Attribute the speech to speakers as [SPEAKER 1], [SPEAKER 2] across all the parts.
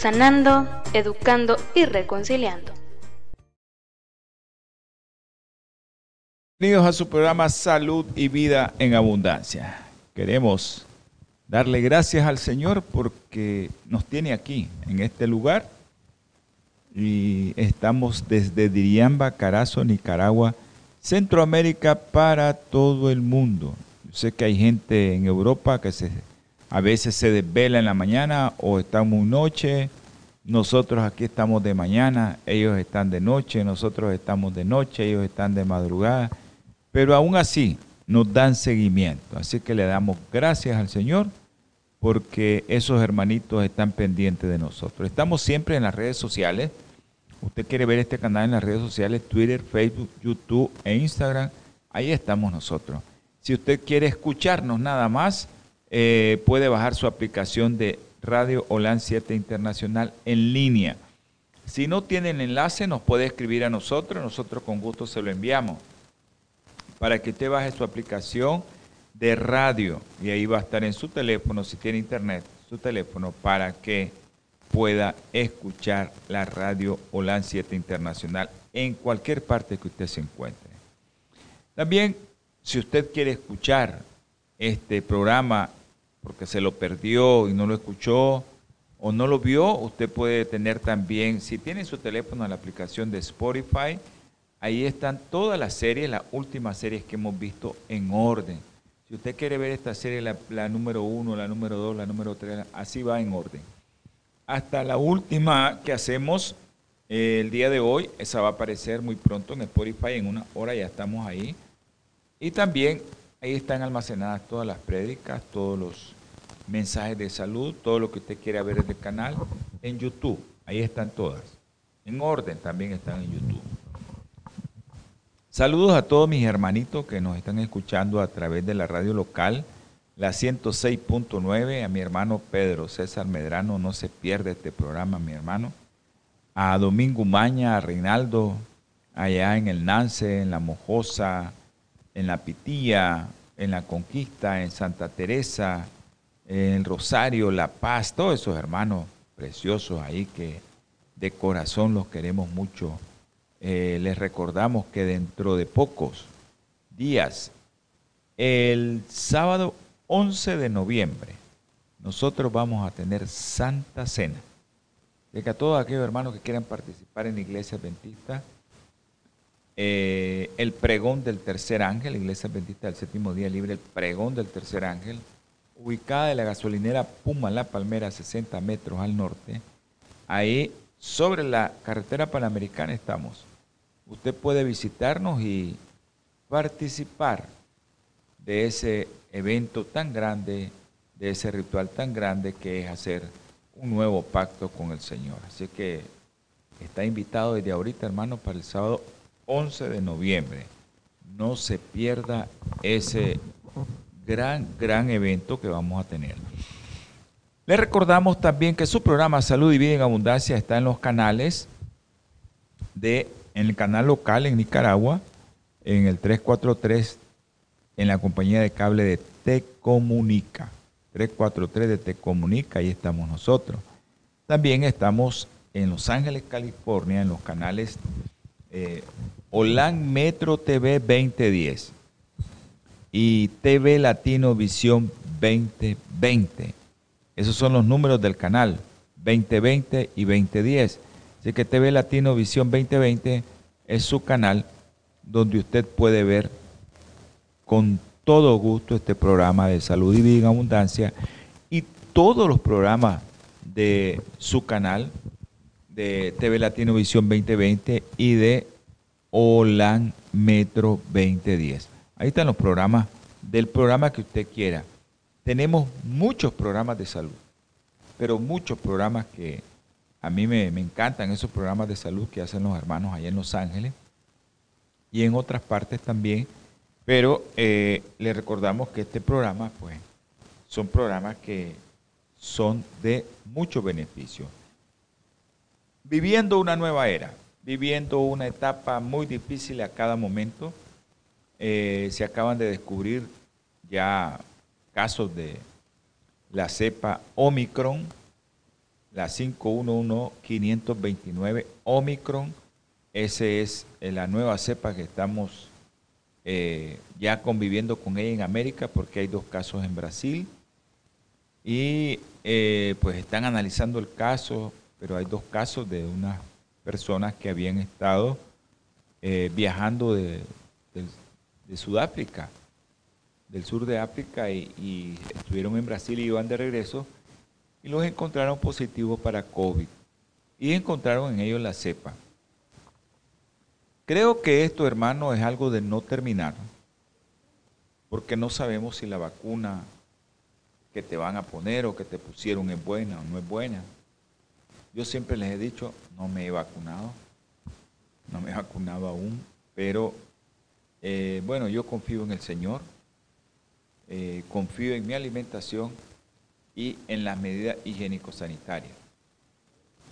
[SPEAKER 1] sanando, educando y reconciliando.
[SPEAKER 2] Bienvenidos a su programa Salud y Vida en Abundancia. Queremos darle gracias al Señor porque nos tiene aquí, en este lugar, y estamos desde Diriamba, Carazo, Nicaragua, Centroamérica para todo el mundo. Yo sé que hay gente en Europa que se a veces se desvela en la mañana o estamos noche. Nosotros aquí estamos de mañana, ellos están de noche, nosotros estamos de noche, ellos están de madrugada. Pero aún así nos dan seguimiento. Así que le damos gracias al Señor porque esos hermanitos están pendientes de nosotros. Estamos siempre en las redes sociales. Usted quiere ver este canal en las redes sociales, Twitter, Facebook, YouTube e Instagram. Ahí estamos nosotros. Si usted quiere escucharnos nada más, eh, puede bajar su aplicación de Radio Holan 7 Internacional en línea. Si no tiene el enlace, nos puede escribir a nosotros, nosotros con gusto se lo enviamos para que usted baje su aplicación de radio y ahí va a estar en su teléfono, si tiene internet, su teléfono, para que pueda escuchar la radio Holan 7 Internacional en cualquier parte que usted se encuentre. También, si usted quiere escuchar este programa porque se lo perdió y no lo escuchó o no lo vio, usted puede tener también, si tiene su teléfono la aplicación de Spotify, ahí están todas las series, las últimas series que hemos visto en orden. Si usted quiere ver esta serie, la, número uno, la número dos, la número tres, así va en orden. Hasta la última que hacemos eh, el día de hoy, esa va a aparecer muy pronto en Spotify, en una hora ya estamos ahí. Y también Ahí están almacenadas todas las prédicas, todos los mensajes de salud, todo lo que usted quiera ver en el canal, en YouTube. Ahí están todas. En orden también están en YouTube. Saludos a todos mis hermanitos que nos están escuchando a través de la radio local, la 106.9, a mi hermano Pedro César Medrano, no se pierde este programa, mi hermano. A Domingo Maña, a Reinaldo, allá en el Nance, en La Mojosa, en La Pitilla, en La Conquista, en Santa Teresa, en Rosario, La Paz, todos esos hermanos preciosos ahí que de corazón los queremos mucho. Eh, les recordamos que dentro de pocos días, el sábado 11 de noviembre, nosotros vamos a tener Santa Cena. De que a todos aquellos hermanos que quieran participar en la iglesia adventista, eh, el pregón del tercer ángel, Iglesia Adventista del Séptimo Día Libre, el pregón del tercer ángel, ubicada en la gasolinera Puma La Palmera, 60 metros al norte. Ahí, sobre la carretera panamericana estamos. Usted puede visitarnos y participar de ese evento tan grande, de ese ritual tan grande que es hacer un nuevo pacto con el Señor. Así que está invitado desde ahorita, hermano, para el sábado 11 de noviembre. No se pierda ese gran, gran evento que vamos a tener. Le recordamos también que su programa Salud y Vida en Abundancia está en los canales de, en el canal local en Nicaragua, en el 343, en la compañía de cable de Te Comunica. 343 de Te Comunica, ahí estamos nosotros. También estamos en Los Ángeles, California, en los canales eh, Holan Metro TV 2010 y TV Latino Visión 2020. Esos son los números del canal 2020 y 2010. Así que TV Latino Visión 2020 es su canal donde usted puede ver con todo gusto este programa de salud y vida en abundancia y todos los programas de su canal de TV Latino Visión 2020 y de OLAN Metro 2010. Ahí están los programas del programa que usted quiera. Tenemos muchos programas de salud, pero muchos programas que A mí me, encantan esos programas de salud que hacen los hermanos allá en Los Ángeles y en otras partes también. Pero eh, le recordamos que este programa, pues, son programas que son de mucho beneficio. Viviendo una nueva era, viviendo una etapa muy difícil a cada momento, eh, se acaban de descubrir ya casos de la cepa Omicron, la 511-529 Omicron. Esa es eh, la nueva cepa que estamos eh, ya conviviendo con ella en América porque hay dos casos en Brasil. Y pues están analizando el caso, pero hay dos casos de unas personas que habían estado viajando de, Sudáfrica del sur de África y, estuvieron en Brasil y iban de regreso y los encontraron positivos para COVID y encontraron en ellos la cepa. Creo que esto, hermano, es algo de no terminar, porque no sabemos si la vacuna que te van a poner o que te pusieron es buena o no es buena. Yo siempre les he dicho, no me he vacunado, no me he vacunado aún, pero eh, bueno, yo confío en el Señor, eh, confío en mi alimentación y en las medidas higiénico-sanitarias.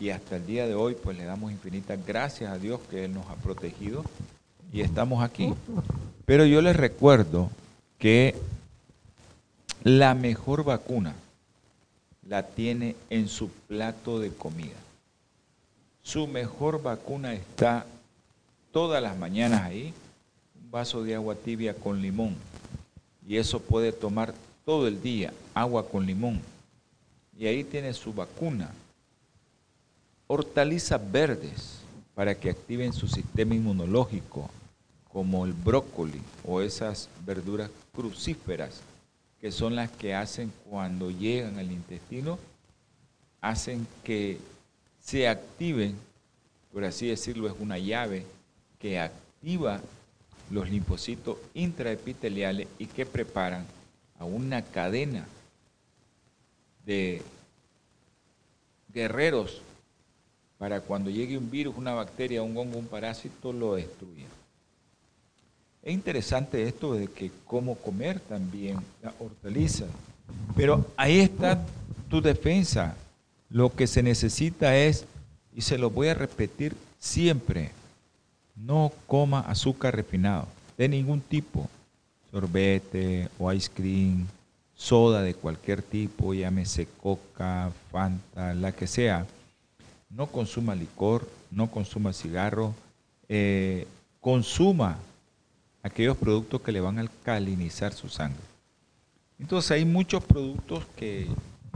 [SPEAKER 2] Y hasta el día de hoy, pues le damos infinitas gracias a Dios que Él nos ha protegido y estamos aquí. Pero yo les recuerdo que la mejor vacuna la tiene en su plato de comida. Su mejor vacuna está todas las mañanas ahí, un vaso de agua tibia con limón y eso puede tomar todo el día agua con limón. Y ahí tiene su vacuna. Hortalizas verdes para que activen su sistema inmunológico, como el brócoli o esas verduras crucíferas, que son las que hacen cuando llegan al intestino, hacen que se activen, por así decirlo, es una llave que activa los linfocitos intraepiteliales y que preparan a una cadena de guerreros para cuando llegue un virus, una bacteria, un hongo, un parásito, lo destruya. Es interesante esto de que cómo comer también la hortaliza. Pero ahí está tu defensa. Lo que se necesita es, y se lo voy a repetir siempre, no coma azúcar refinado de ningún tipo, sorbete o ice cream, soda de cualquier tipo, llámese coca, fanta, la que sea. No consuma licor, no consuma cigarro, eh, consuma aquellos productos que le van a alcalinizar su sangre. Entonces hay muchos productos que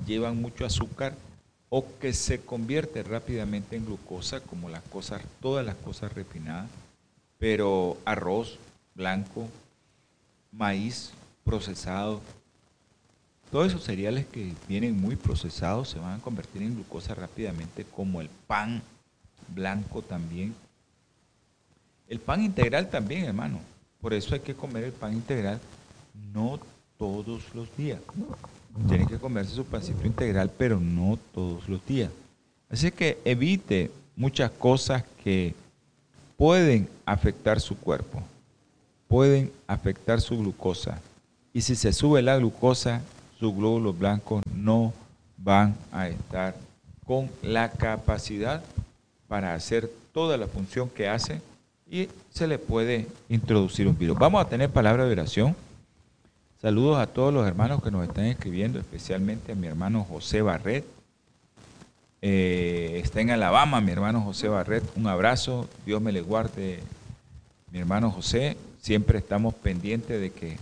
[SPEAKER 2] llevan mucho azúcar o que se convierte rápidamente en glucosa, como las cosas, todas las cosas refinadas, pero arroz blanco, maíz procesado, todos esos cereales que vienen muy procesados se van a convertir en glucosa rápidamente, como el pan blanco también. El pan integral también, hermano. Por eso hay que comer el pan integral no todos los días. Tiene que comerse su pancito integral, pero no todos los días. Así que evite muchas cosas que pueden afectar su cuerpo, pueden afectar su glucosa. Y si se sube la glucosa, sus glóbulos blancos no van a estar con la capacidad para hacer toda la función que hace y se le puede introducir un virus. Vamos a tener palabra de oración. Saludos a todos los hermanos que nos están escribiendo, especialmente a mi hermano José Barret. Eh, está en Alabama, mi hermano José Barret. Un abrazo, Dios me le guarde, mi hermano José. Siempre estamos pendientes de que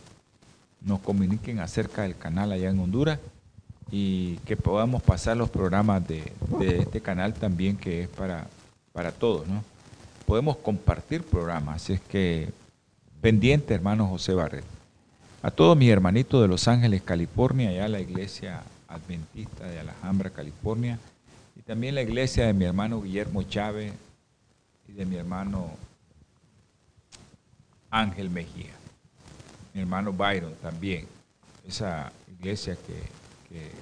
[SPEAKER 2] nos comuniquen acerca del canal allá en Honduras y que podamos pasar los programas de, este canal también que es para, para todos, ¿no? Podemos compartir programas, así es que pendiente, hermano José Barret. A todos mis hermanitos de Los Ángeles, California, allá la iglesia adventista de Alhambra, California, y también la iglesia de mi hermano Guillermo Chávez y de mi hermano Ángel Mejía. Mi hermano Byron también. Esa iglesia que,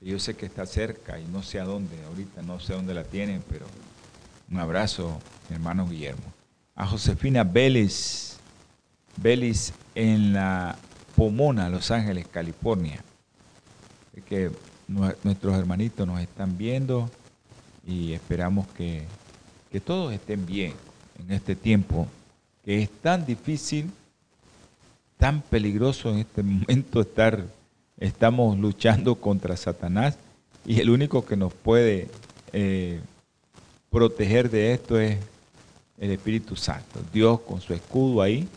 [SPEAKER 2] Yo sé que está cerca y no sé a dónde, ahorita no sé dónde la tienen, pero un abrazo, hermano Guillermo. A Josefina Vélez, Vélez en la Pomona, Los Ángeles, California. que nuestros hermanitos nos están viendo y esperamos que, que todos estén bien en este tiempo que es tan difícil, tan peligroso en este momento estar, estamos luchando contra Satanás y el único que nos puede eh, proteger de esto es el Espíritu Santo, Dios con su escudo ahí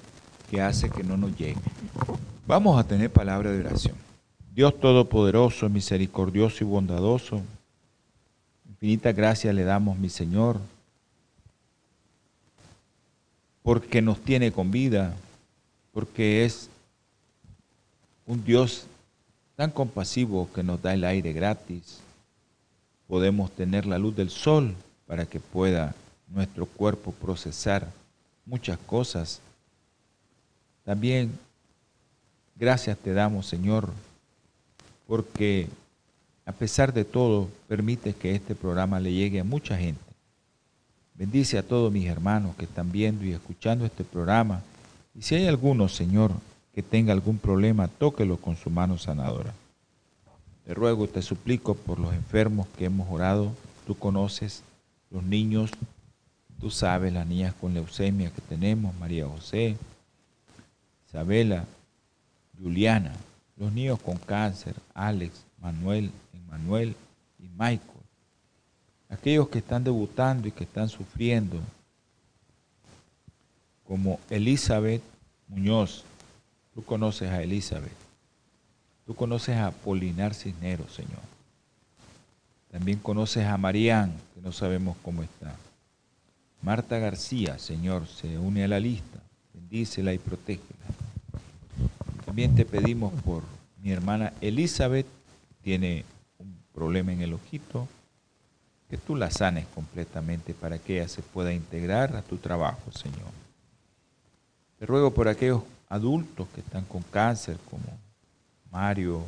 [SPEAKER 2] que hace que no nos llegue. Vamos a tener palabra de oración. Dios Todopoderoso, misericordioso y bondadoso, infinita gracia le damos, mi Señor, porque nos tiene con vida, porque es un Dios tan compasivo que nos da el aire gratis. Podemos tener la luz del sol para que pueda nuestro cuerpo procesar muchas cosas. También gracias te damos, Señor, porque a pesar de todo permite que este programa le llegue a mucha gente. Bendice a todos mis hermanos que están viendo y escuchando este programa. Y si hay alguno, Señor, que tenga algún problema, tóquelo con su mano sanadora. Te ruego, te suplico por los enfermos que hemos orado. Tú conoces los niños, tú sabes las niñas con leucemia que tenemos, María José, Isabela, Juliana, los niños con cáncer, Alex, Manuel, Emmanuel y Michael aquellos que están debutando y que están sufriendo, como Elizabeth Muñoz. Tú conoces a Elizabeth. Tú conoces a Polinar Cisneros, Señor. También conoces a Marían, que no sabemos cómo está. Marta García, Señor, se une a la lista. Bendícela y protégela. También te pedimos por mi hermana Elizabeth, tiene un problema en el ojito que tú la sanes completamente para que ella se pueda integrar a tu trabajo, Señor. Te ruego por aquellos adultos que están con cáncer, como Mario,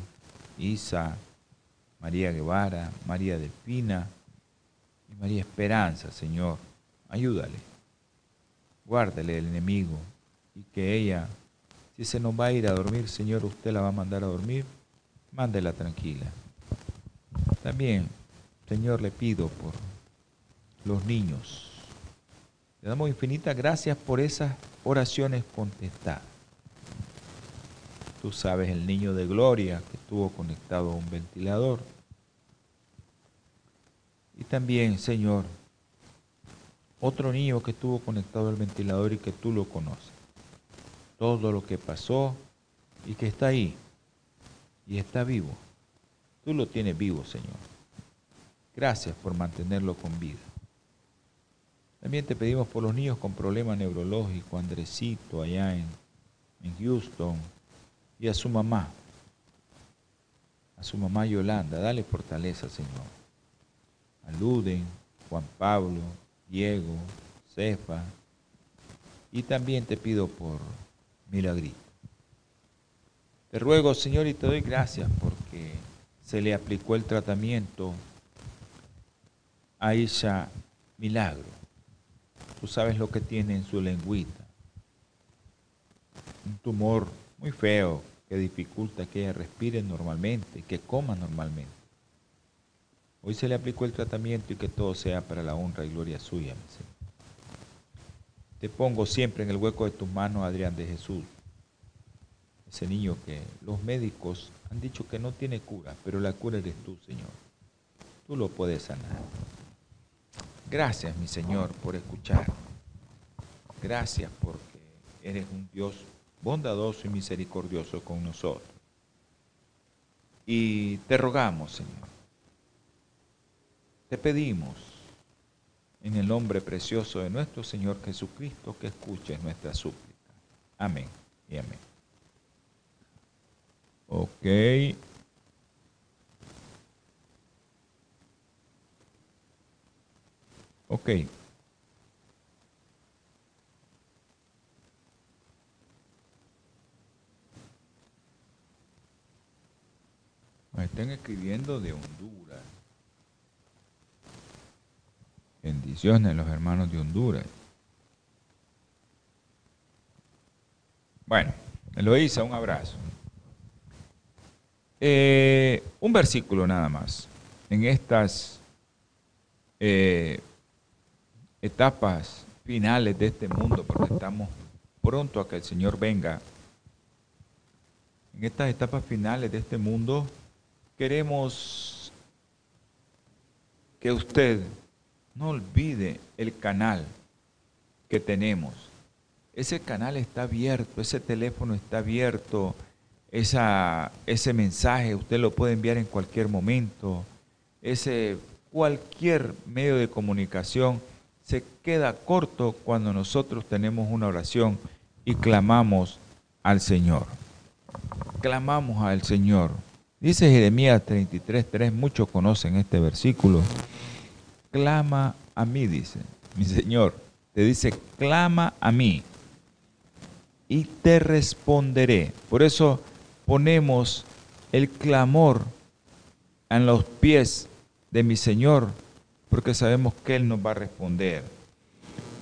[SPEAKER 2] Isa, María Guevara, María Delfina y María Esperanza, Señor. Ayúdale. Guárdale el enemigo y que ella, si se nos va a ir a dormir, Señor, usted la va a mandar a dormir, mándela tranquila. También Señor, le pido por los niños. Le damos infinitas gracias por esas oraciones contestadas. Tú sabes el niño de gloria que estuvo conectado a un ventilador. Y también, Señor, otro niño que estuvo conectado al ventilador y que tú lo conoces. Todo lo que pasó y que está ahí y está vivo. Tú lo tienes vivo, Señor. Gracias por mantenerlo con vida. También te pedimos por los niños con problemas neurológicos, Andresito allá en, Houston, y a su mamá, a su mamá Yolanda. Dale fortaleza, Señor. Aluden, Juan Pablo, Diego, Cefa, y también te pido por Milagrito. Te ruego, Señor, y te doy gracias porque se le aplicó el tratamiento Aisha Milagro. Tú sabes lo que tiene en su lengüita. Un tumor muy feo que dificulta que ella respire normalmente, que coma normalmente. Hoy se le aplicó el tratamiento y que todo sea para la honra y gloria suya. Te pongo siempre en el hueco de tus manos, Adrián de Jesús. Ese niño que los médicos han dicho que no tiene cura, pero la cura eres tú, Señor. Tú lo puedes sanar. Gracias, mi Señor, por escuchar. Gracias porque eres un Dios bondadoso y misericordioso con nosotros. Y te rogamos, Señor, te pedimos en el nombre precioso de nuestro Señor Jesucristo que escuches nuestra súplica. Amén y amén. Ok. Ok. Estén escribiendo de Honduras. Bendiciones los hermanos de Honduras. Bueno, Eloísa, un abrazo. Eh, un versículo nada más. En estas eh, etapas finales de este mundo, porque estamos pronto a que el Señor venga. En estas etapas finales de este mundo, queremos que usted no olvide el canal que tenemos. Ese canal está abierto, ese teléfono está abierto, esa, ese mensaje usted lo puede enviar en cualquier momento, ese cualquier medio de comunicación se queda corto cuando nosotros tenemos una oración y clamamos al Señor. Clamamos al Señor. Dice Jeremías 33:3, muchos conocen este versículo. Clama a mí, dice mi Señor. Te dice, clama a mí y te responderé. Por eso ponemos el clamor en los pies de mi Señor, porque sabemos que Él nos va a responder.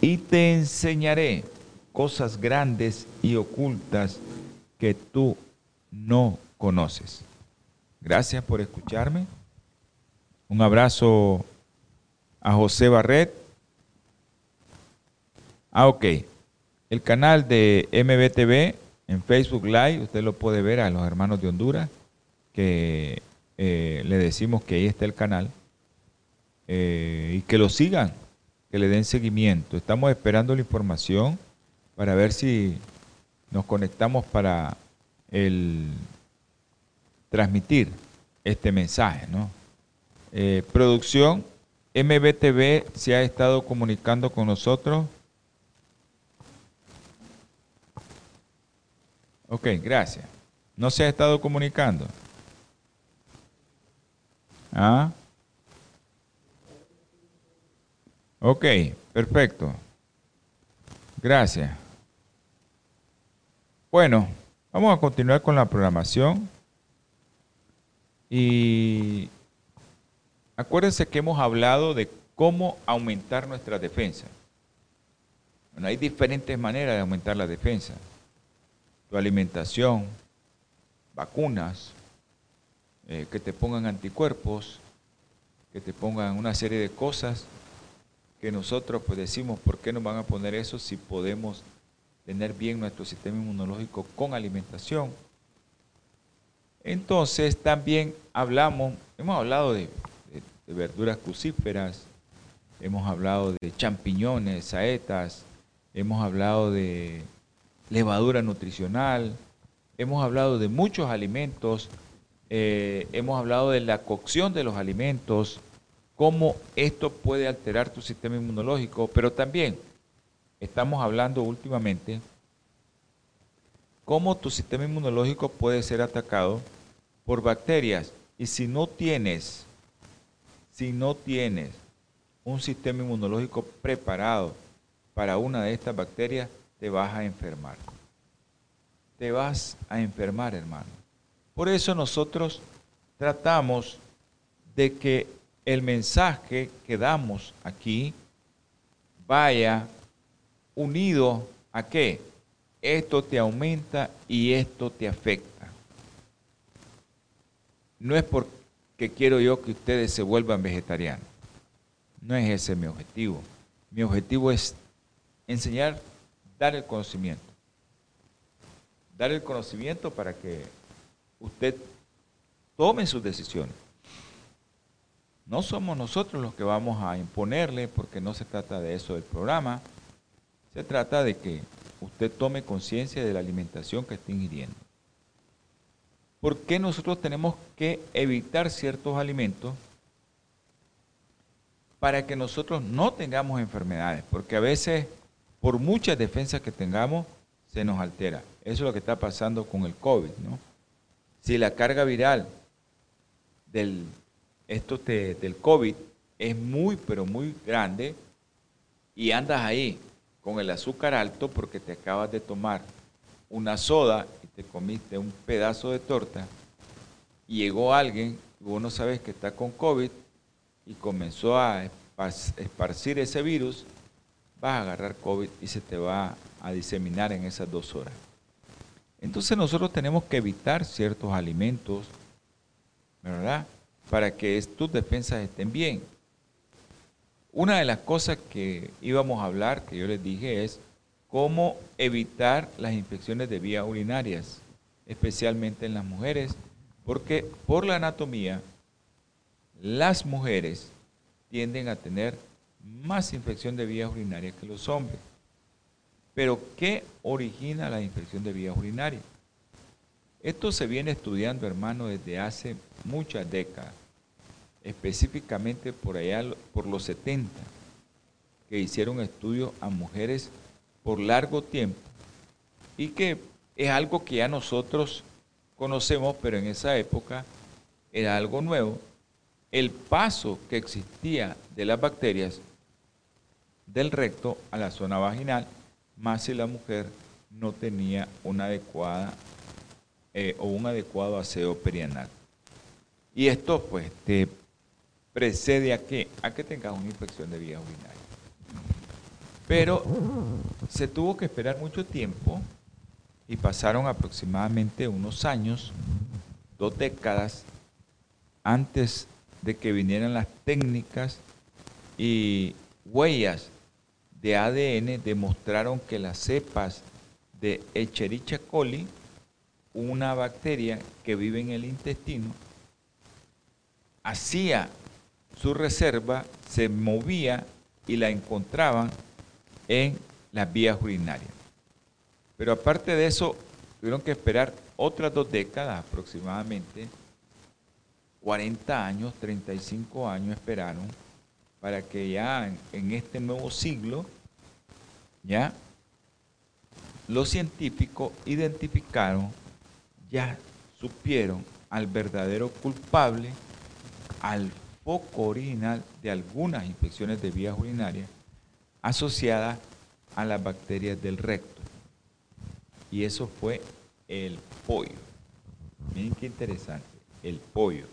[SPEAKER 2] Y te enseñaré cosas grandes y ocultas que tú no conoces. Gracias por escucharme. Un abrazo a José Barret. Ah, ok. El canal de MBTV en Facebook Live, usted lo puede ver a los hermanos de Honduras, que eh, le decimos que ahí está el canal. Eh, y que lo sigan, que le den seguimiento. Estamos esperando la información para ver si nos conectamos para el transmitir este mensaje. ¿no? Eh, producción, MBTV se ha estado comunicando con nosotros. Ok, gracias. ¿No se ha estado comunicando? ¿Ah? Ok, perfecto. Gracias. Bueno, vamos a continuar con la programación. Y acuérdense que hemos hablado de cómo aumentar nuestra defensa. Bueno, hay diferentes maneras de aumentar la defensa. Tu alimentación, vacunas, eh, que te pongan anticuerpos, que te pongan una serie de cosas que nosotros pues decimos, ¿por qué nos van a poner eso si podemos tener bien nuestro sistema inmunológico con alimentación? Entonces también hablamos, hemos hablado de, verduras crucíferas, hemos hablado de champiñones, saetas, hemos hablado de levadura nutricional, hemos hablado de muchos alimentos, eh, hemos hablado de la cocción de los alimentos, cómo esto puede alterar tu sistema inmunológico, pero también estamos hablando últimamente cómo tu sistema inmunológico puede ser atacado por bacterias. Y si no tienes, si no tienes un sistema inmunológico preparado para una de estas bacterias, te vas a enfermar. Te vas a enfermar, hermano. Por eso nosotros tratamos de que el mensaje que damos aquí vaya unido a qué? Esto te aumenta y esto te afecta. No es porque quiero yo que ustedes se vuelvan vegetarianos. No es ese mi objetivo. Mi objetivo es enseñar, dar el conocimiento. Dar el conocimiento para que usted tome sus decisiones. No somos nosotros los que vamos a imponerle, porque no se trata de eso del programa. Se trata de que usted tome conciencia de la alimentación que está ingiriendo. ¿Por qué nosotros tenemos que evitar ciertos alimentos para que nosotros no tengamos enfermedades? Porque a veces, por muchas defensas que tengamos, se nos altera. Eso es lo que está pasando con el COVID, ¿no? Si la carga viral del del COVID es muy, pero muy grande y andas ahí con el azúcar alto porque te acabas de tomar una soda te comiste un pedazo de torta, y llegó alguien, vos no sabes que está con COVID, y comenzó a esparcir ese virus, vas a agarrar COVID y se te va a diseminar en esas dos horas. Entonces nosotros tenemos que evitar ciertos alimentos, ¿verdad? Para que tus defensas estén bien. Una de las cosas que íbamos a hablar, que yo les dije, es cómo evitar las infecciones de vías urinarias, especialmente en las mujeres, porque por la anatomía, las mujeres tienden a tener más infección de vías urinarias que los hombres. Pero, ¿qué origina la infección de vías urinarias? Esto se viene estudiando, hermano, desde hace muchas décadas, específicamente por allá, por los 70, que hicieron estudios a mujeres por largo tiempo y que es algo que ya nosotros conocemos, pero en esa época era algo nuevo. El paso que existía de las bacterias del recto a la zona vaginal más si la mujer no tenía una adecuada eh, o un adecuado aseo perianal. Y esto pues te precede a que, a que tengas una infección de vías urinarias. Pero se tuvo que esperar mucho tiempo y pasaron aproximadamente unos años, dos décadas, antes de que vinieran las técnicas y huellas de ADN demostraron que las cepas de Echerichia coli, una bacteria que vive en el intestino, hacía su reserva, se movía y la encontraban en las vías urinarias. Pero aparte de eso, tuvieron que esperar otras dos décadas aproximadamente, 40 años, 35 años esperaron para que ya en, este nuevo siglo, ya los científicos identificaron, ya supieron al verdadero culpable, al foco original de algunas infecciones de vías urinarias asociadas a las bacterias del recto. Y eso fue el pollo. Miren qué interesante, el pollo.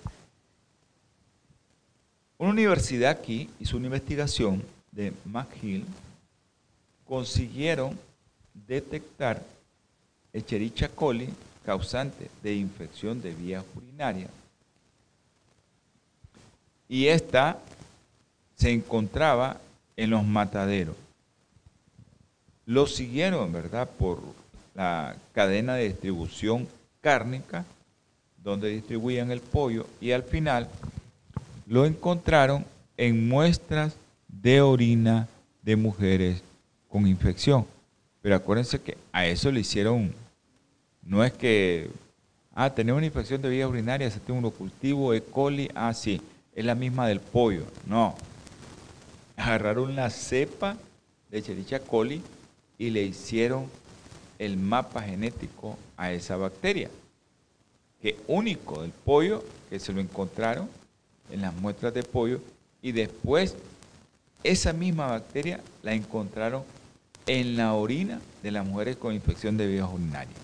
[SPEAKER 2] Una universidad aquí hizo una investigación de McGill, consiguieron detectar Echerichia coli causante de infección de vías urinarias. Y esta se encontraba en los mataderos. Lo siguieron, ¿verdad?, por la cadena de distribución cárnica, donde distribuían el pollo, y al final lo encontraron en muestras de orina de mujeres con infección. Pero acuérdense que a eso le hicieron, no es que, ah, tenemos una infección de vía urinaria, se tiene un cultivo, E. coli, ah, sí, es la misma del pollo. No. Agarraron la cepa de Echerichia coli y le hicieron el mapa genético a esa bacteria. Que único del pollo que se lo encontraron en las muestras de pollo y después esa misma bacteria la encontraron en la orina de las mujeres con infección de vías urinarias.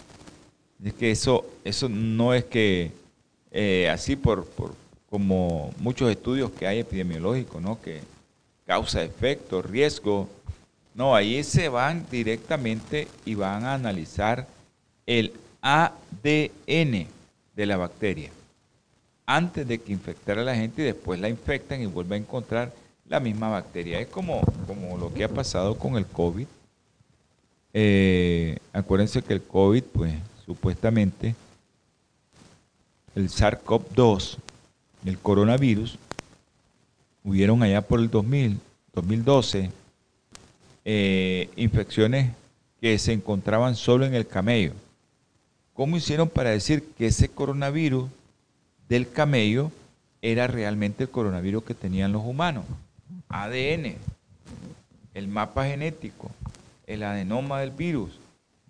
[SPEAKER 2] Es que eso, eso no es que eh, así por, por, como muchos estudios que hay epidemiológicos, ¿no? Que causa efecto, riesgo. No, ahí se van directamente y van a analizar el ADN de la bacteria antes de que infectara a la gente y después la infectan y vuelve a encontrar la misma bacteria. Es como, como lo que ha pasado con el COVID. Eh, acuérdense que el COVID, pues supuestamente, el SARS-CoV-2, el coronavirus, hubieron allá por el 2000, 2012 eh, infecciones que se encontraban solo en el camello. ¿Cómo hicieron para decir que ese coronavirus del camello era realmente el coronavirus que tenían los humanos. ADN, el mapa genético, el adenoma del virus.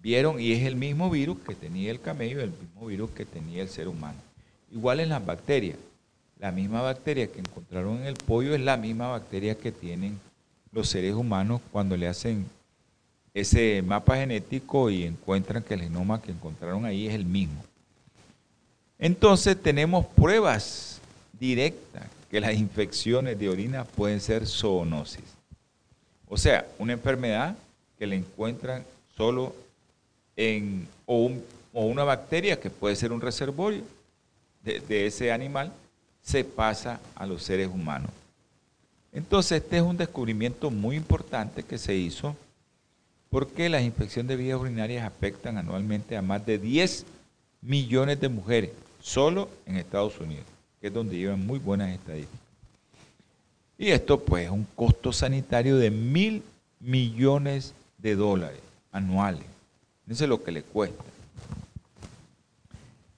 [SPEAKER 2] Vieron, y es el mismo virus que tenía el camello, el mismo virus que tenía el ser humano. Igual en las bacterias. La misma bacteria que encontraron en el pollo es la misma bacteria que tienen los seres humanos cuando le hacen ese mapa genético y encuentran que el genoma que encontraron ahí es el mismo. Entonces tenemos pruebas directas que las infecciones de orina pueden ser zoonosis. O sea, una enfermedad que le encuentran solo en, o, una bacteria que puede ser un reservorio de, ese animal, se pasa a los seres humanos. Entonces, este es un descubrimiento muy importante que se hizo porque las infecciones de vías urinarias afectan anualmente a más de 10 millones de mujeres, solo en Estados Unidos, que es donde llevan muy buenas estadísticas. Y esto pues es un costo sanitario de mil millones de dólares anuales. Eso es lo que le cuesta.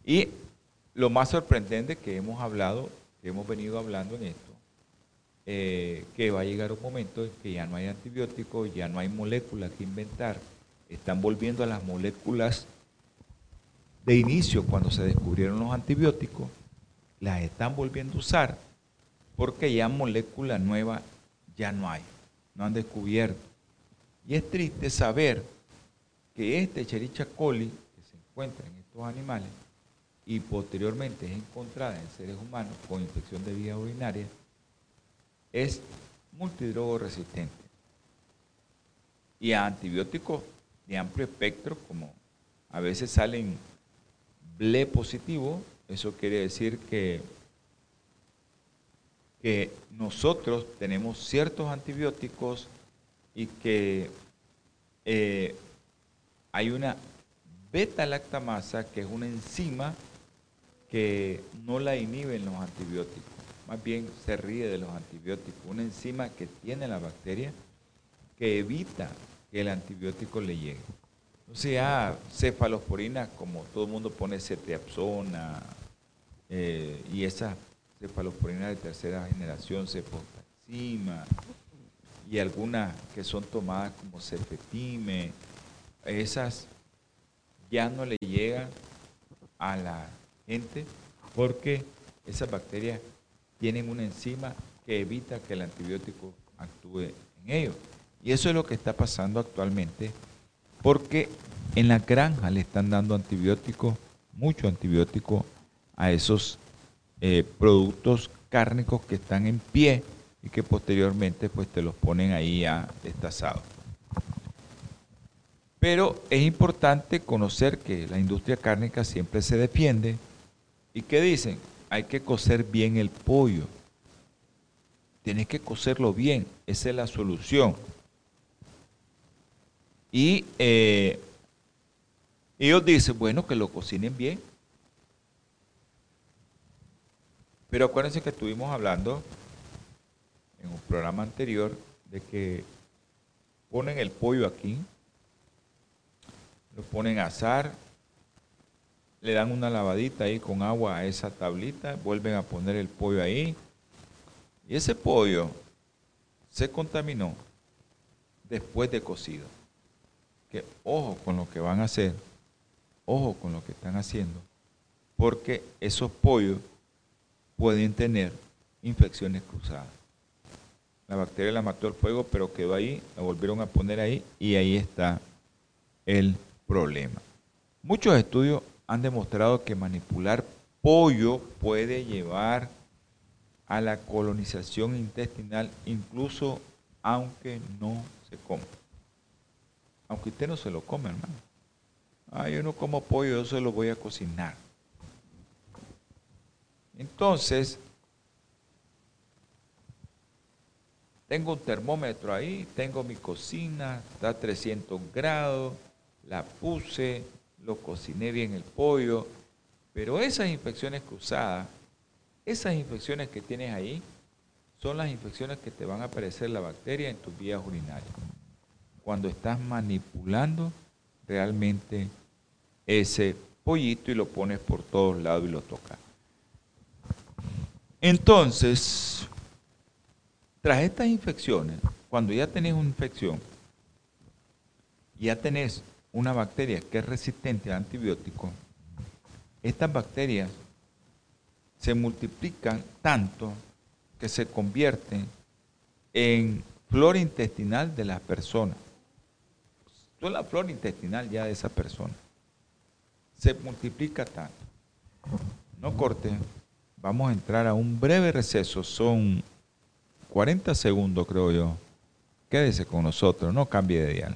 [SPEAKER 2] Y lo más sorprendente que hemos hablado, que hemos venido hablando en esto, eh, que va a llegar un momento en que ya no hay antibióticos, ya no hay moléculas que inventar. Están volviendo a las moléculas de inicio cuando se descubrieron los antibióticos, las están volviendo a usar porque ya molécula nueva ya no hay, no han descubierto. Y es triste saber que este Chericha coli que se encuentra en estos animales y posteriormente es encontrada en seres humanos con infección de vía urinaria, es multidrogo resistente. Y a antibióticos de amplio espectro, como a veces salen BLE positivo, eso quiere decir que, que nosotros tenemos ciertos antibióticos y que eh, hay una beta-lactamasa, que es una enzima que no la inhiben los antibióticos, más bien se ríe de los antibióticos, una enzima que tiene la bacteria que evita que el antibiótico le llegue. O sea, cefalosporina, como todo el mundo pone cetiapsona eh, y esa cefalosporina de tercera generación, cefotaxima, y algunas que son tomadas como cefetime, esas ya no le llegan a la porque esas bacterias tienen una enzima que evita que el antibiótico actúe en ellos. Y eso es lo que está pasando actualmente porque en la granja le están dando antibióticos, mucho antibiótico a esos eh, productos cárnicos que están en pie y que posteriormente pues te los ponen ahí ya destazados. Pero es importante conocer que la industria cárnica siempre se defiende y que dicen, hay que cocer bien el pollo. Tienes que cocerlo bien, esa es la solución. Y eh, ellos dicen, bueno, que lo cocinen bien. Pero acuérdense que estuvimos hablando en un programa anterior de que ponen el pollo aquí, lo ponen a asar, le dan una lavadita ahí con agua a esa tablita, vuelven a poner el pollo ahí. Y ese pollo se contaminó después de cocido que ojo con lo que van a hacer, ojo con lo que están haciendo, porque esos pollos pueden tener infecciones cruzadas. La bacteria la mató el fuego, pero quedó ahí, la volvieron a poner ahí y ahí está el problema. Muchos estudios han demostrado que manipular pollo puede llevar a la colonización intestinal, incluso aunque no se coma aunque usted no se lo come, hermano. Ah, yo no como pollo, yo se lo voy a cocinar. Entonces, tengo un termómetro ahí, tengo mi cocina, está a 300 grados, la puse, lo cociné bien el pollo, pero esas infecciones cruzadas, esas infecciones que tienes ahí, son las infecciones que te van a aparecer la bacteria en tus vías urinarias cuando estás manipulando realmente ese pollito y lo pones por todos lados y lo tocas. Entonces, tras estas infecciones, cuando ya tenés una infección, ya tenés una bacteria que es resistente a antibióticos, estas bacterias se multiplican tanto que se convierten en flora intestinal de las personas toda la flora intestinal ya de esa persona se multiplica tanto. no corte. Vamos a entrar a un breve receso. Son 40 segundos, creo yo. Quédese con nosotros, no cambie de dial.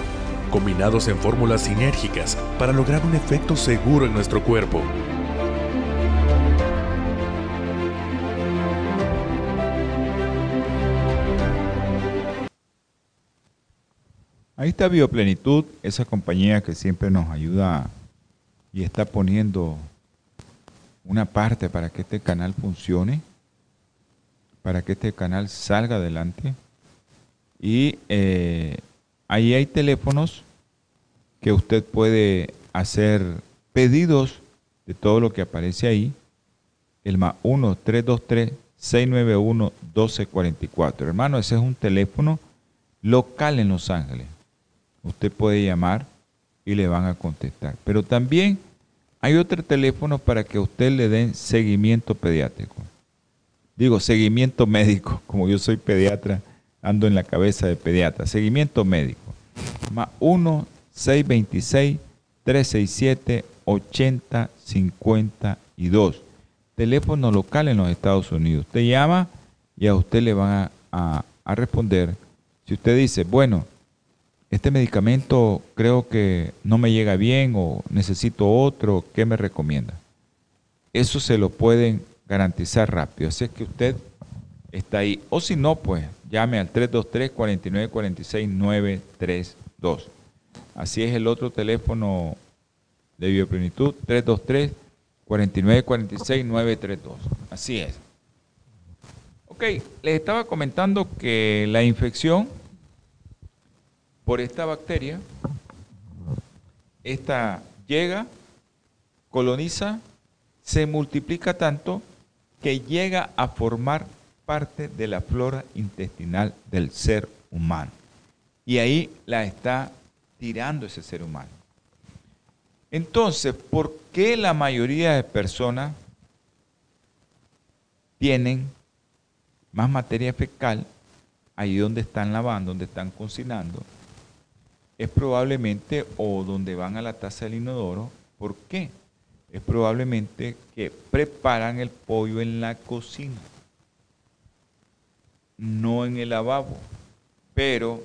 [SPEAKER 3] combinados en fórmulas sinérgicas para lograr un efecto seguro en nuestro cuerpo.
[SPEAKER 2] Ahí está Bioplenitud, esa compañía que siempre nos ayuda y está poniendo una parte para que este canal funcione, para que este canal salga adelante. Y eh, ahí hay teléfonos que usted puede hacer pedidos de todo lo que aparece ahí. El más 1-323-691-1244. Hermano, ese es un teléfono local en Los Ángeles usted puede llamar y le van a contestar. Pero también hay otro teléfono para que usted le den seguimiento pediátrico. Digo, seguimiento médico, como yo soy pediatra, ando en la cabeza de pediatra. Seguimiento médico. Más 1 626 367 8052. Teléfono local en los Estados Unidos. Usted llama y a usted le van a, a responder. Si usted dice, bueno, este medicamento creo que no me llega bien o necesito otro, ¿qué me recomienda? Eso se lo pueden garantizar rápido. Así es que usted está ahí. O si no, pues llame al 323-4946-932. Así es el otro teléfono de Bioplenitud, 323-4946-932. Así es. Ok, les estaba comentando que la infección por esta bacteria, esta llega, coloniza, se multiplica tanto que llega a formar parte de la flora intestinal del ser humano. Y ahí la está tirando ese ser humano. Entonces, ¿por qué la mayoría de personas tienen más materia fecal ahí donde están lavando, donde están cocinando? es probablemente, o donde van a la taza del inodoro, ¿por qué? Es probablemente que preparan el pollo en la cocina, no en el lavabo. Pero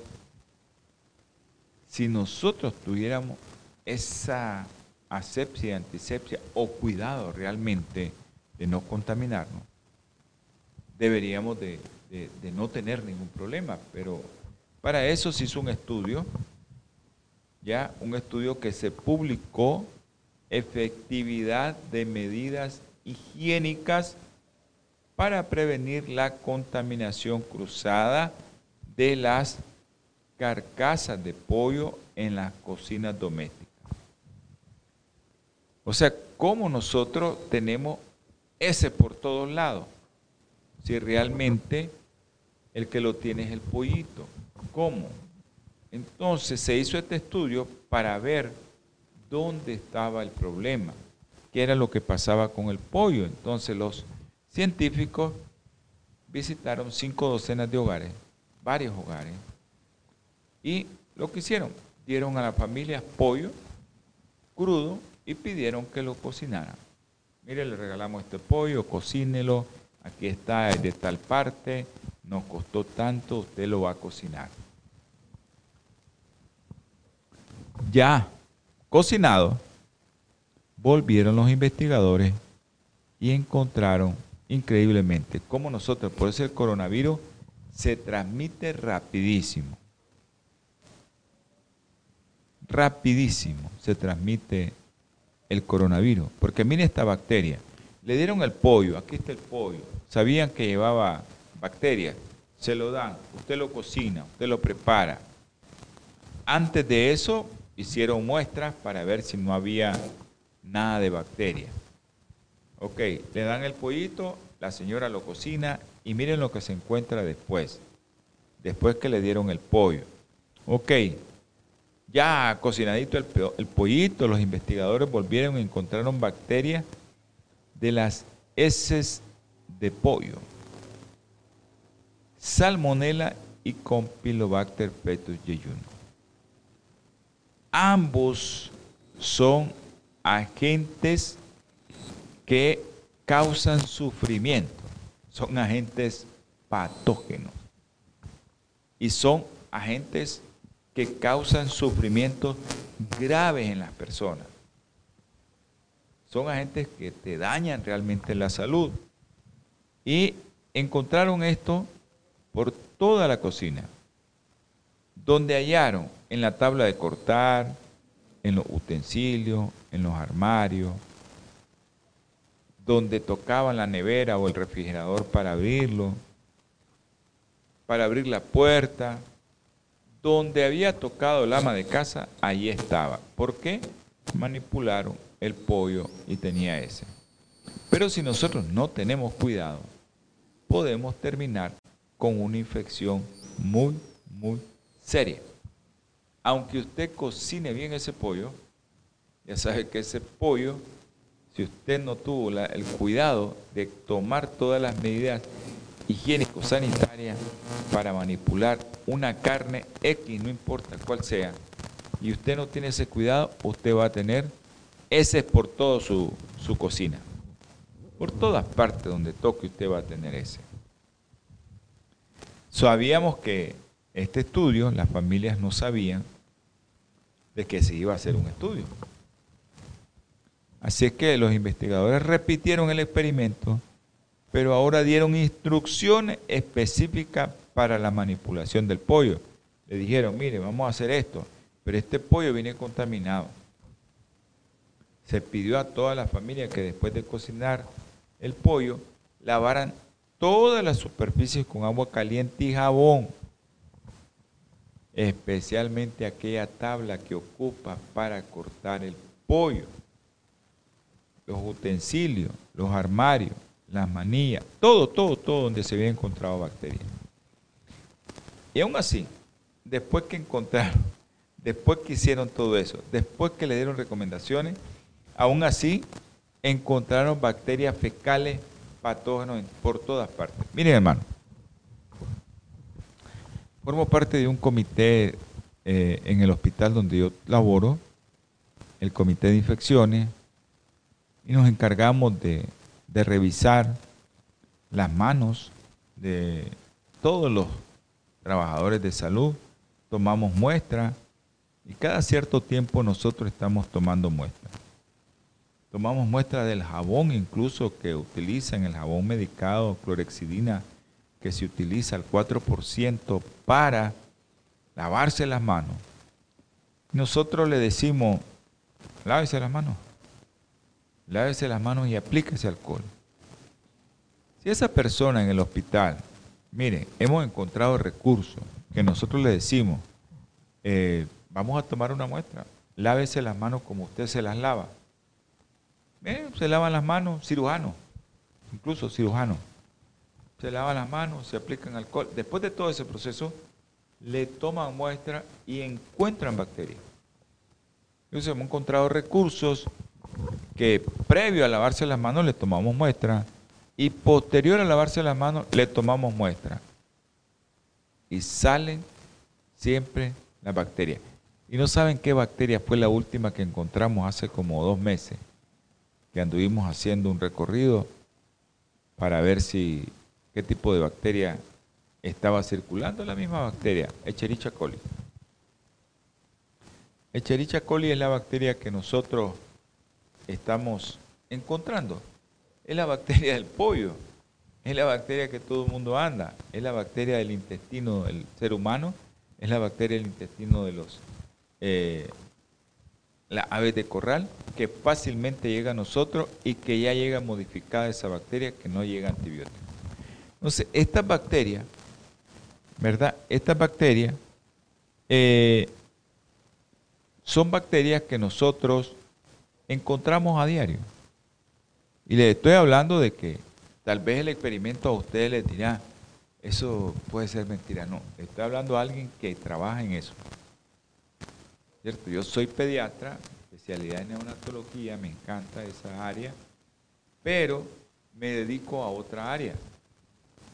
[SPEAKER 2] si nosotros tuviéramos esa asepsia antisepsia o cuidado realmente de no contaminarnos, deberíamos de, de no tener ningún problema. Pero para eso se hizo un estudio ya un estudio que se publicó, efectividad de medidas higiénicas para prevenir la contaminación cruzada de las carcasas de pollo en las cocinas domésticas. O sea, ¿cómo nosotros tenemos ese por todos lados? Si realmente el que lo tiene es el pollito. ¿Cómo? Entonces se hizo este estudio para ver dónde estaba el problema, qué era lo que pasaba con el pollo. Entonces los científicos visitaron cinco docenas de hogares, varios hogares, y lo que hicieron, dieron a las familias pollo crudo y pidieron que lo cocinaran. Mire, le regalamos este pollo, cocínelo, aquí está de tal parte, nos costó tanto, usted lo va a cocinar. ya cocinado, volvieron los investigadores y encontraron increíblemente cómo nosotros, por eso el coronavirus se transmite rapidísimo. Rapidísimo se transmite el coronavirus. Porque mire esta bacteria. Le dieron el pollo, aquí está el pollo. Sabían que llevaba bacterias. Se lo dan, usted lo cocina, usted lo prepara. Antes de eso, hicieron muestras para ver si no había nada de bacteria. Ok, le dan el pollito, la señora lo cocina y miren lo que se encuentra después. Después que le dieron el pollo. Ok, ya cocinadito el, el pollito, los investigadores volvieron y encontraron bacterias de las heces de pollo. Salmonella y Campylobacter petus yeyuno. Ambos son agentes que causan sufrimiento, son agentes patógenos y son agentes que causan sufrimientos graves en las personas. Son agentes que te dañan realmente la salud. Y encontraron esto por toda la cocina, donde hallaron en la tabla de cortar, en los utensilios, en los armarios, donde tocaban la nevera o el refrigerador para abrirlo, para abrir la puerta, donde había tocado el ama de casa, allí estaba. ¿Por qué? Manipularon el pollo y tenía ese. Pero si nosotros no tenemos cuidado, podemos terminar con una infección muy, muy seria. Aunque usted cocine bien ese pollo, ya sabe que ese pollo, si usted no tuvo el cuidado de tomar todas las medidas higiénico-sanitarias para manipular una carne X, no importa cuál sea, y usted no tiene ese cuidado, usted va a tener ese por toda su, su cocina. Por todas partes donde toque usted va a tener ese. Sabíamos que este estudio, las familias no sabían de que se iba a hacer un estudio. Así es que los investigadores repitieron el experimento, pero ahora dieron instrucciones específicas para la manipulación del pollo. Le dijeron, mire, vamos a hacer esto, pero este pollo viene contaminado. Se pidió a toda la familia que después de cocinar el pollo, lavaran todas las superficies con agua caliente y jabón, especialmente aquella tabla que ocupa para cortar el pollo, los utensilios, los armarios, las manillas, todo, todo, todo donde se había encontrado bacterias. Y aún así, después que encontraron, después que hicieron todo eso, después que le dieron recomendaciones, aún así encontraron bacterias fecales patógenos por todas partes. Miren, hermano, formo parte de un comité eh, en el hospital donde yo laboro, el comité de infecciones, y nos encargamos de, revisar las manos de todos los trabajadores de salud, tomamos muestras y cada cierto tiempo nosotros estamos tomando muestras. Tomamos muestra del jabón incluso que utilizan, el jabón medicado, clorexidina, que se utiliza al 4% para lavarse las manos. Nosotros le decimos, lávese las manos, lávese las manos y aplíquese alcohol. Si esa persona en el hospital, mire, hemos encontrado recursos que nosotros le decimos, eh, vamos a tomar una muestra, lávese las manos como usted se las lava se lavan las manos, cirujano, incluso cirujano. Se lavan las manos, se aplican alcohol. Después de todo ese proceso, le toman muestra y encuentran bacterias. Entonces hemos encontrado recursos que previo a lavarse las manos le tomamos muestra y posterior a lavarse las manos le tomamos muestra. Y salen siempre las bacterias. Y no saben qué bacteria fue la última que encontramos hace como dos meses que anduvimos haciendo un recorrido para ver si qué tipo de bacteria estaba circulando, la misma bacteria, Echerichia coli. Echerichia coli es la bacteria que nosotros estamos encontrando. Es la bacteria del pollo, es la bacteria que todo el mundo anda, es la bacteria del intestino del ser humano, es la bacteria del intestino de los eh, la ave de corral, que fácilmente llega a nosotros y que ya llega modificada esa bacteria que no llega a antibióticos. Entonces, estas bacterias, ¿verdad? Estas bacterias eh, son bacterias que nosotros encontramos a diario. Y les estoy hablando de que tal vez el experimento a ustedes les dirá, eso puede ser mentira. No, estoy hablando a alguien que trabaja en eso. ¿Cierto? Yo soy pediatra, especialidad en neonatología, me encanta esa área, pero me dedico a otra área,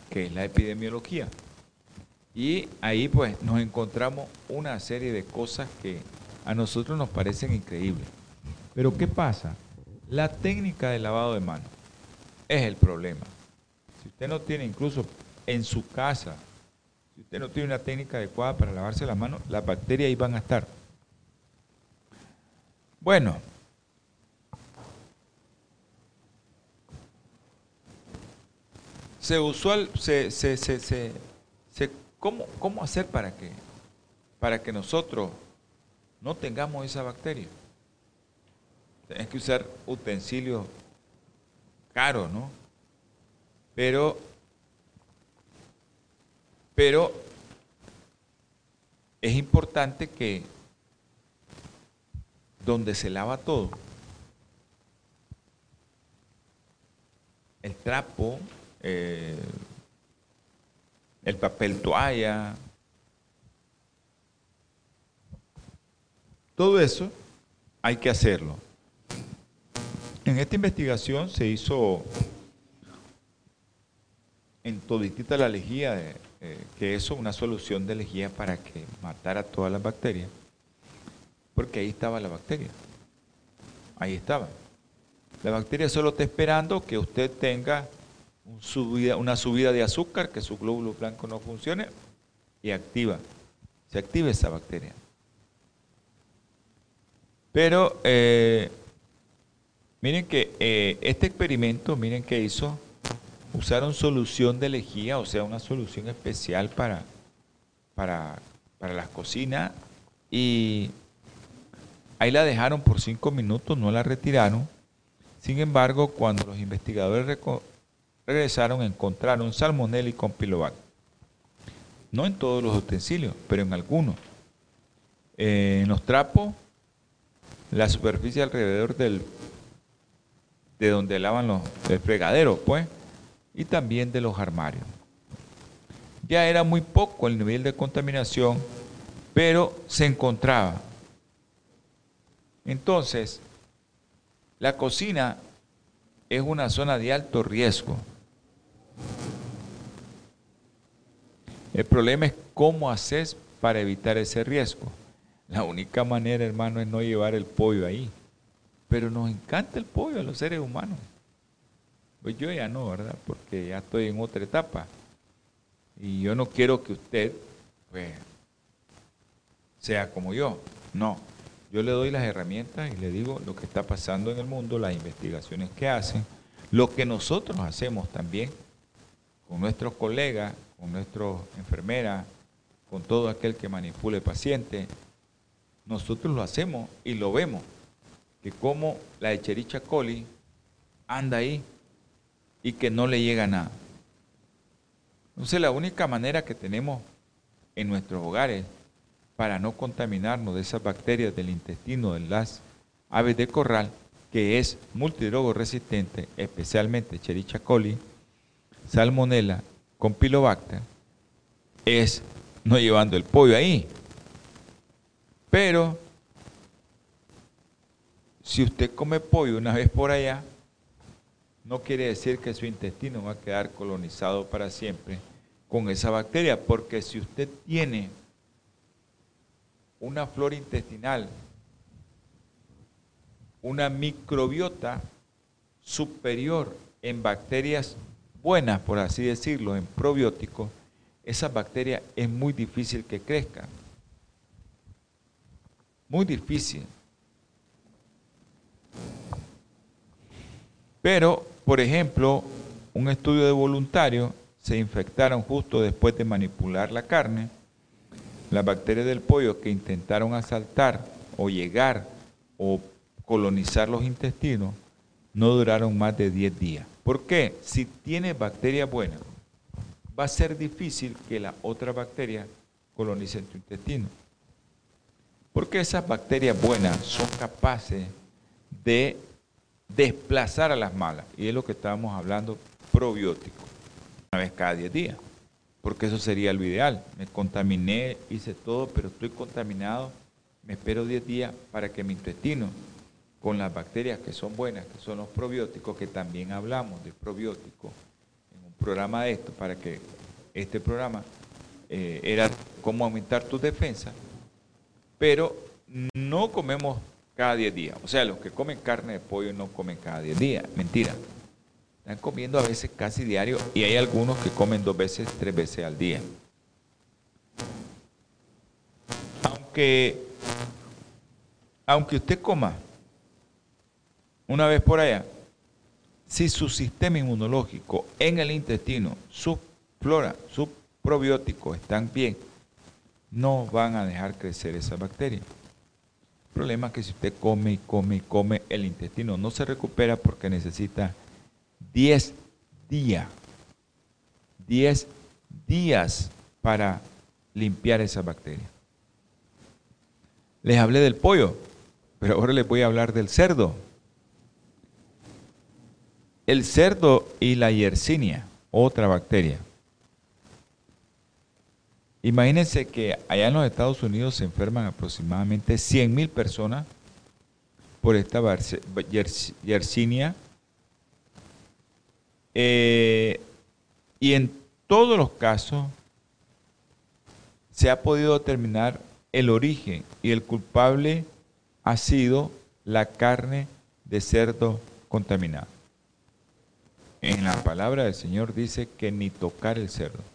[SPEAKER 2] que es la epidemiología. Y ahí pues nos encontramos una serie de cosas que a nosotros nos parecen increíbles. Pero ¿qué pasa? La técnica de lavado de manos es el problema. Si usted no tiene incluso en su casa, si usted no tiene una técnica adecuada para lavarse las manos, las bacterias ahí van a estar. Bueno, se ¿cómo, ¿cómo hacer para que, para que nosotros no tengamos esa bacteria? Tienes que usar utensilios caros, ¿no? Pero, pero es importante que donde se lava todo, el trapo, eh, el papel toalla, todo eso hay que hacerlo. En esta investigación se hizo en toditita la lejía, de, eh, que eso una solución de lejía para que matara todas las bacterias, porque ahí estaba la bacteria. Ahí estaba. La bacteria solo está esperando que usted tenga una subida de azúcar, que su glóbulo blanco no funcione, y activa, se activa esa bacteria. Pero eh, miren que eh, este experimento, miren que hizo, usaron solución de lejía, o sea, una solución especial para, para, para las cocinas, y ahí la dejaron por cinco minutos, no la retiraron. Sin embargo, cuando los investigadores regresaron, encontraron salmonella y compilobac. No en todos los utensilios, pero en algunos. Eh, en los trapos, la superficie alrededor del, de donde lavan los, el fregadero, pues, y también de los armarios. Ya era muy poco el nivel de contaminación, pero se encontraba. Entonces, la cocina es una zona de alto riesgo. El problema es cómo haces para evitar ese riesgo. La única manera, hermano, es no llevar el pollo ahí. Pero nos encanta el pollo a los seres humanos. Pues yo ya no, ¿verdad? Porque ya estoy en otra etapa. Y yo no quiero que usted, pues, sea como yo. No. Yo le doy las herramientas y le digo lo que está pasando en el mundo, las investigaciones que hacen, lo que nosotros hacemos también con nuestros colegas, con nuestras enfermeras, con todo aquel que manipule paciente, nosotros lo hacemos y lo vemos, que como la echericha coli anda ahí y que no le llega nada. Entonces la única manera que tenemos en nuestros hogares para no contaminarnos de esas bacterias del intestino de las aves de corral, que es multidrogo resistente, especialmente Echerichia coli, Salmonella, Compilobacter, es no llevando el pollo ahí. Pero si usted come pollo una vez por allá, no quiere decir que su intestino va a quedar colonizado para siempre con esa bacteria, porque si usted tiene una flora intestinal, una microbiota superior en bacterias buenas, por así decirlo, en probióticos, esa bacteria es muy difícil que crezca. Muy difícil. Pero, por ejemplo, un estudio de voluntarios se infectaron justo después de manipular la carne. Las bacterias del pollo que intentaron asaltar o llegar o colonizar los intestinos no duraron más de 10 días. ¿Por qué? Si tiene bacteria buena, va a ser difícil que la otra bacteria colonice tu intestino. Porque esas bacterias buenas son capaces de desplazar a las malas. Y es lo que estábamos hablando, probiótico, una vez cada 10 días. Porque eso sería lo ideal. Me contaminé, hice todo, pero estoy contaminado. Me espero 10 días para que mi intestino, con las bacterias que son buenas, que son los probióticos, que también hablamos de probióticos en un programa de esto, para que este programa eh, era cómo aumentar tu defensa, pero no comemos cada 10 días. O sea, los que comen carne de pollo no comen cada 10 días. Mentira. Están comiendo a veces casi diario y hay algunos que comen dos veces, tres veces al día. Aunque, aunque usted coma una vez por allá, si su sistema inmunológico en el intestino, su flora, su probióticos están bien, no van a dejar crecer esa bacteria. El problema es que si usted come y come y come, el intestino no se recupera porque necesita 10 días. 10 días para limpiar esa bacteria. Les hablé del pollo, pero ahora les voy a hablar del cerdo. El cerdo y la yersinia, otra bacteria. Imagínense que allá en los Estados Unidos se enferman aproximadamente 100 mil personas por esta yersinia. Eh, y en todos los casos se ha podido determinar el origen y el culpable ha sido la carne de cerdo contaminada. En la palabra del Señor dice que ni tocar el cerdo.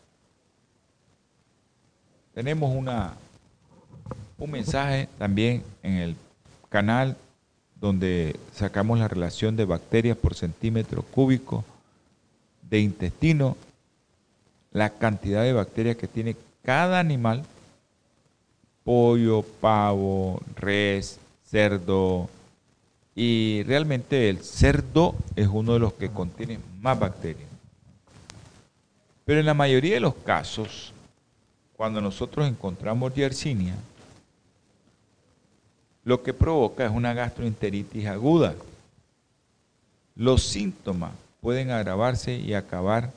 [SPEAKER 2] Tenemos una, un mensaje también en el canal donde sacamos la relación de bacterias por centímetro cúbico de intestino, la cantidad de bacterias que tiene cada animal, pollo, pavo, res, cerdo, y realmente el cerdo es uno de los que contiene más bacterias. Pero en la mayoría de los casos, cuando nosotros encontramos Yersinia, lo que provoca es una gastroenteritis aguda. Los síntomas pueden agravarse y acabar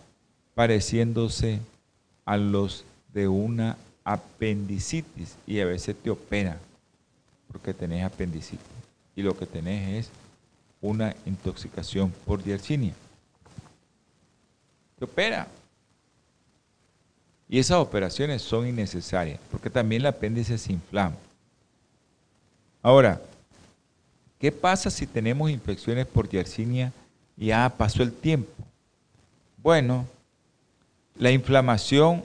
[SPEAKER 2] pareciéndose a los de una apendicitis y a veces te opera porque tenés apendicitis y lo que tenés es una intoxicación por Yersinia. Te opera y esas operaciones son innecesarias, porque también el apéndice se inflama. Ahora, ¿qué pasa si tenemos infecciones por Yersinia y ya pasó el tiempo? Bueno, la inflamación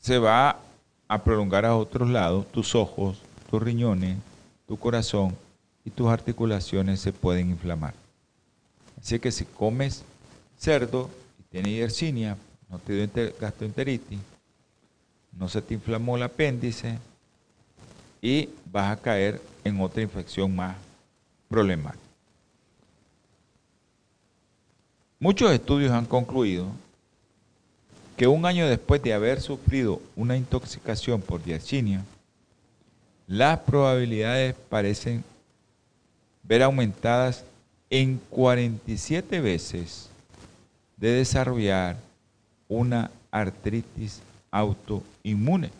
[SPEAKER 2] se va a prolongar a otros lados, tus ojos, tus riñones, tu corazón y tus articulaciones se pueden inflamar. Así que si comes cerdo y tienes Yersinia, no te dio gastroenteritis, no se te inflamó el apéndice y vas a caer en otra infección más problemática. Muchos estudios han concluido que un año después de haber sufrido una intoxicación por Yersinia, las probabilidades parecen ver aumentadas en 47 veces de desarrollar una artritis autoinmune.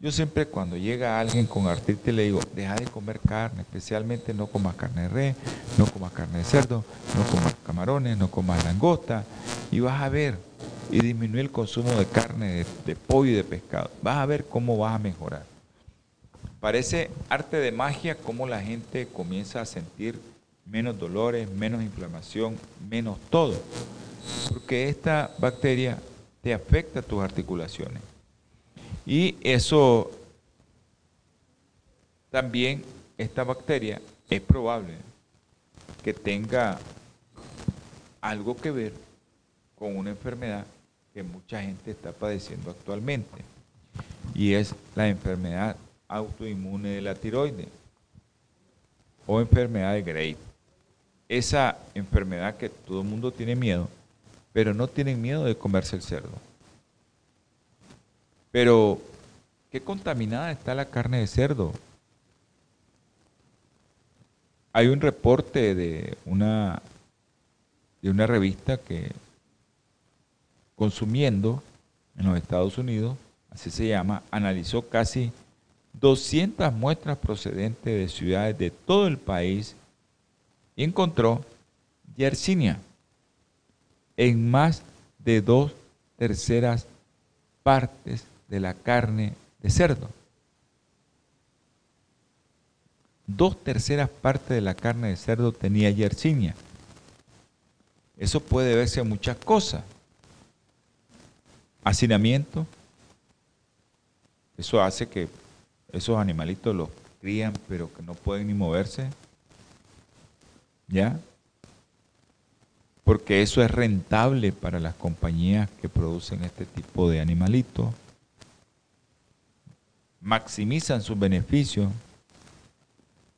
[SPEAKER 2] Yo siempre cuando llega alguien con artritis le digo, deja de comer carne, especialmente no comas carne de res, no comas carne de cerdo, no comas camarones, no comas langosta, y vas a ver, y disminuir el consumo de carne, de, de pollo y de pescado. Vas a ver cómo vas a mejorar. Parece arte de magia cómo la gente comienza a sentir menos dolores, menos inflamación, menos todo porque esta bacteria te afecta tus articulaciones. Y eso también, esta bacteria es probable que tenga algo que ver con una enfermedad que mucha gente está padeciendo actualmente. Y es la enfermedad autoinmune de la tiroides o enfermedad de Graves. Esa enfermedad que todo el mundo tiene miedo, pero no tienen miedo de comerse el cerdo. Pero, ¿qué contaminada está la carne de cerdo? hay un reporte de una, de una revista que consumiendo en los Estados Unidos, así se llama, analizó casi 200 muestras procedentes de ciudades de todo el país y encontró Yersinia en más de dos terceras partes de la carne de cerdo. Dos terceras partes de la carne de cerdo tenía yersinia. Eso puede verse en muchas cosas. Hacinamiento. Eso hace que esos animalitos los crían, pero que no pueden ni moverse. ¿Ya? Porque eso es rentable para las compañías que producen este tipo de animalitos. Maximizan sus beneficios.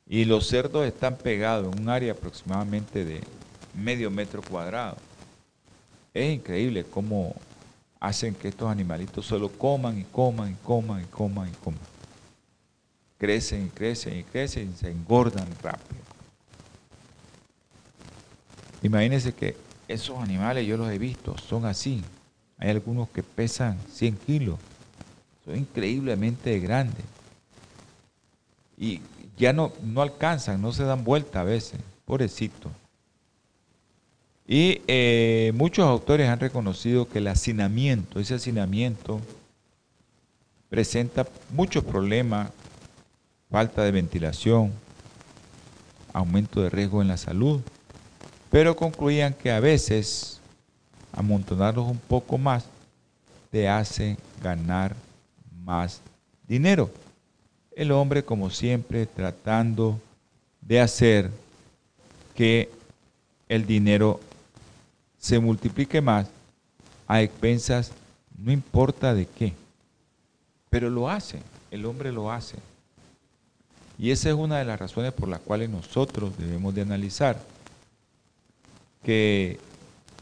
[SPEAKER 2] Y los cerdos están pegados en un área aproximadamente de medio metro cuadrado. Es increíble cómo hacen que estos animalitos solo coman y coman y coman y coman y coman. Crecen y crecen y crecen y se engordan rápido. Imagínense que esos animales yo los he visto, son así. Hay algunos que pesan 100 kilos, son increíblemente grandes. Y ya no, no alcanzan, no se dan vuelta a veces, pobrecito. Y eh, muchos autores han reconocido que el hacinamiento, ese hacinamiento, presenta muchos problemas, falta de ventilación, aumento de riesgo en la salud, pero concluían que a veces amontonarlos un poco más te hace ganar más dinero. El hombre, como siempre, tratando de hacer que el dinero se multiplique más a expensas, no importa de qué, pero lo hace, el hombre lo hace. Y esa es una de las razones por las cuales nosotros debemos de analizar que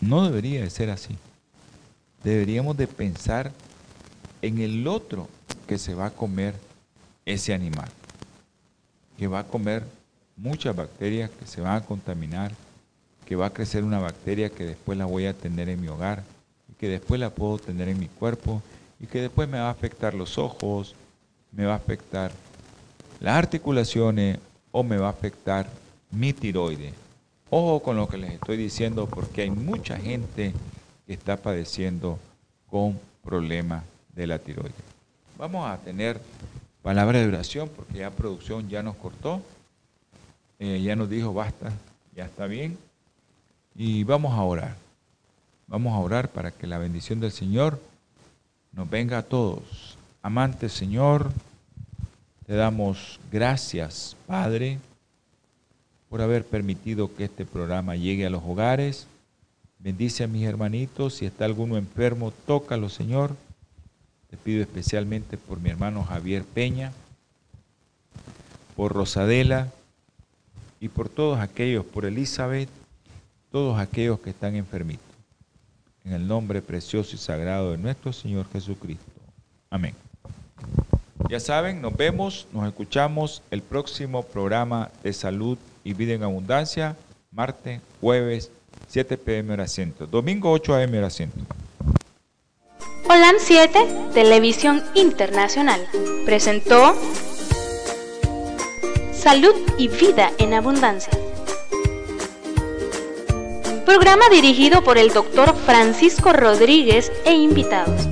[SPEAKER 2] no debería de ser así. Deberíamos de pensar en el otro que se va a comer ese animal, que va a comer muchas bacterias que se van a contaminar que va a crecer una bacteria que después la voy a tener en mi hogar y que después la puedo tener en mi cuerpo y que después me va a afectar los ojos, me va a afectar las articulaciones o me va a afectar mi tiroide. Ojo con lo que les estoy diciendo porque hay mucha gente que está padeciendo con problemas de la tiroide. Vamos a tener palabra de oración porque ya producción ya nos cortó, eh, ya nos dijo basta, ya está bien. Y vamos a orar. Vamos a orar para que la bendición del Señor nos venga a todos. Amante Señor, te damos gracias, Padre, por haber permitido que este programa llegue a los hogares. Bendice a mis hermanitos. Si está alguno enfermo, tócalo, Señor. Te pido especialmente por mi hermano Javier Peña, por Rosadela y por todos aquellos, por Elizabeth, todos aquellos que están enfermitos. En el nombre precioso y sagrado de nuestro Señor Jesucristo. Amén. Ya saben, nos vemos, nos escuchamos el próximo programa de salud y vida en abundancia, martes, jueves, 7 pm hora centro, domingo 8 am hora centro.
[SPEAKER 1] Holan 7, Televisión Internacional, presentó Salud y Vida en Abundancia Programa dirigido por el doctor Francisco Rodríguez e invitados.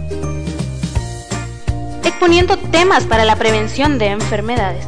[SPEAKER 1] Exponiendo temas para la prevención de enfermedades.